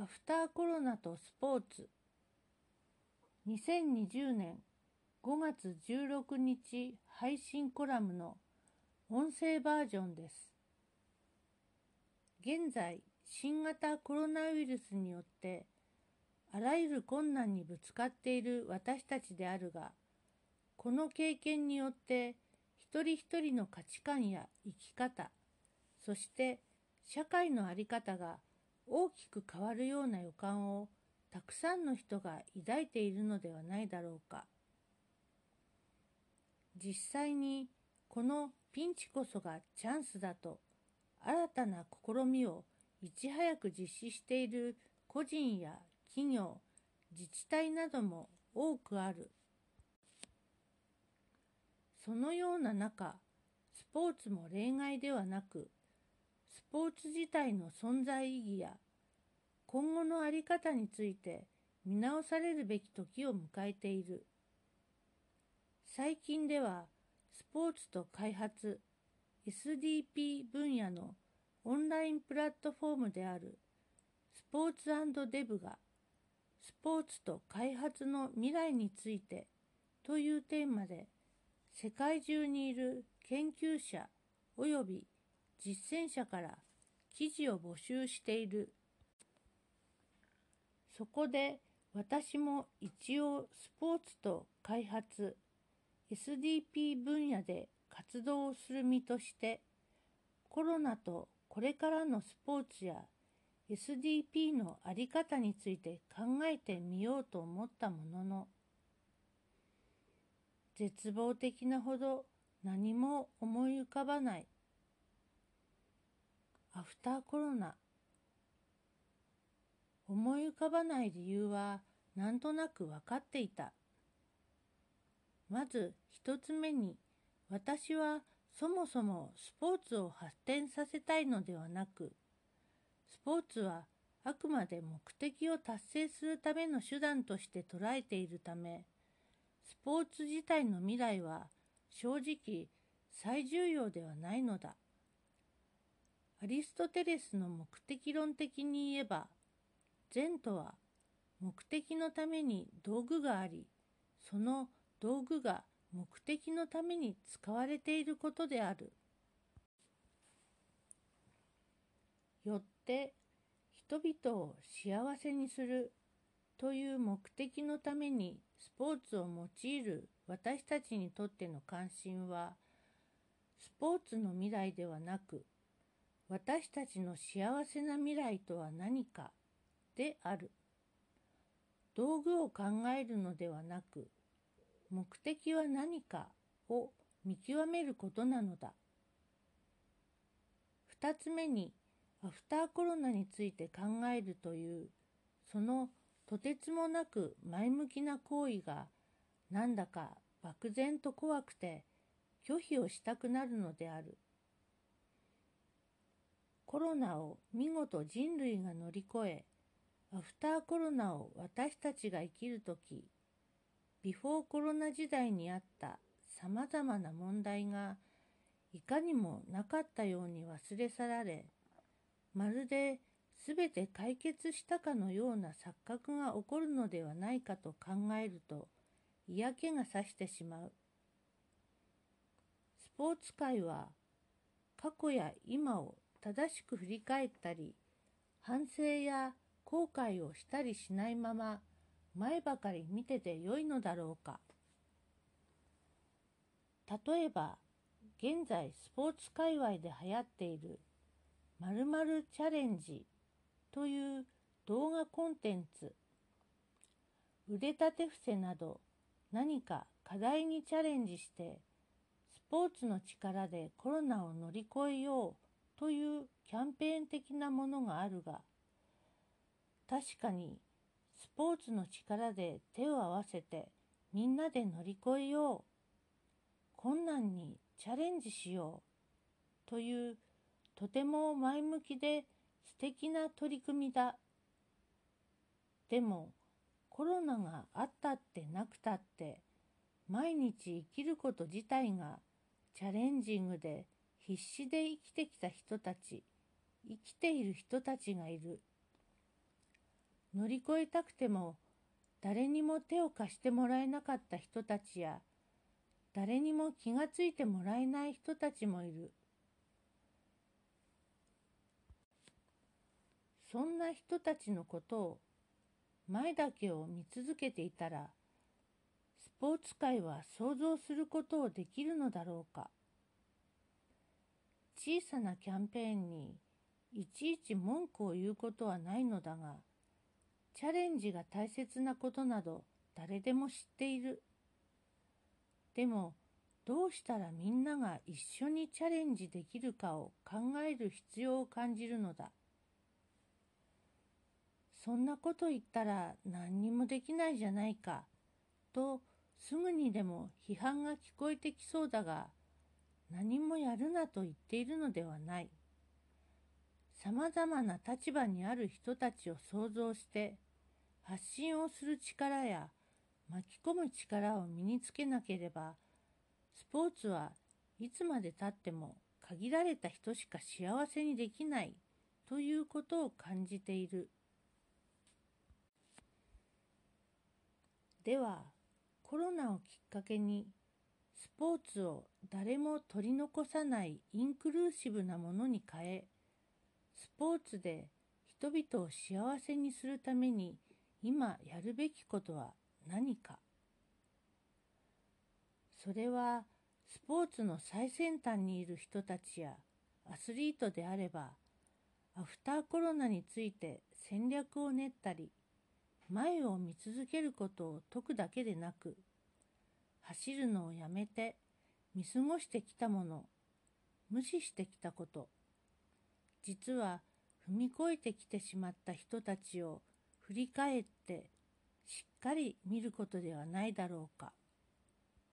アフターコロナとスポーツ2020年5月16日配信コラムの音声バージョンです。現在、新型コロナウイルスによってあらゆる困難にぶつかっている私たちであるが、この経験によって一人一人の価値観や生き方、そして社会の在り方が大きく変わるような予感をたくさんの人が抱いているのではないだろうか。実際にこのピンチこそがチャンスだと新たな試みをいち早く実施している個人や企業、自治体なども多くある。そのような中、スポーツも例外ではなく、スポーツ自体の存在意義や今後のあり方について見直されるべき時を迎えている。最近ではスポーツと開発 SDP 分野のオンラインプラットフォームであるスポーツデブがスポーツと開発の未来についてというテーマで世界中にいる研究者及び実践者から記事を募集している。そこで私も一応スポーツと開発 SDP 分野で活動をする身としてコロナとこれからのスポーツや SDP のあり方について考えてみようと思ったものの絶望的なほど何も思い浮かばないアフターコロナ思い浮かばない理由はなんとなく分かっていた。まず一つ目に私はそもそもスポーツを発展させたいのではなくスポーツはあくまで目的を達成するための手段として捉えているためスポーツ自体の未来は正直最重要ではないのだ。アリストテレスの目的論的に言えば善とは目的のために道具があり、その道具が目的のために使われていることである。よって人々を幸せにするという目的のためにスポーツを用いる私たちにとっての関心はスポーツの未来ではなく私たちの幸せな未来とは何か？である。道具を考えるのではなく、目的は何か？を見極めることなのだ。二つ目に、アフターコロナについて考えるという、そのとてつもなく前向きな行為が、なんだか漠然と怖くて拒否をしたくなるのである。コロナを見事人類が乗り越え、アフターコロナを私たちが生きるとき、ビフォーコロナ時代にあった様々な問題がいかにもなかったように忘れ去られ、まるで全て解決したかのような錯覚が起こるのではないかと考えると嫌気がさしてしまう。スポーツ界は過去や今を正しく振り返ったり、反省や後悔をしたりしないまま前ばかり見ててよいのだろうか。例えば、現在スポーツ界隈で流行っている〇〇チャレンジという動画コンテンツ、腕立て伏せなど何か課題にチャレンジしてスポーツの力でコロナを乗り越えようというキャンペーン的なものがあるが、確かにスポーツの力で手を合わせてみんなで乗り越えよう。困難にチャレンジしよう。というとても前向きで素敵な取り組みだ。でもコロナがあったってなくたって毎日生きること自体がチャレンジングで必死で生きてきた人たち、生きている人たちがいる。乗り越えたくても誰にも手を貸してもらえなかった人たちや誰にも気がついてもらえない人たちもいる。そんな人たちのことを前だけを見続けていたらスポーツ界は想像することをできるのだろうか小さなキャンペーンにいちいち文句を言うことはないのだがチャレンジが大切なことなど誰でも知っている。でもどうしたらみんなが一緒にチャレンジできるかを考える必要を感じるのだ。そんなこと言ったら何にもできないじゃないか、とすぐにでも批判が聞こえてきそうだが、何もやるなと言っているのではない。様々な立場にある人たちを想像して発信をする力や巻き込む力を身につけなければスポーツはいつまでたっても限られた人しか幸せにできないということを感じている。ではコロナをきっかけにスポーツを誰も取り残さないインクルーシブなものに変えスポーツで人々を幸せにするために今やるべきことは何か。それはスポーツの最先端にいる人たちやアスリートであればアフターコロナについて戦略を練ったり前を見続けることを説くだけでなく走るのをやめて見過ごしてきたもの無視してきたこと実は踏み越えてきてしまった人たちを振り返ってしっかり見ることではないだろうか。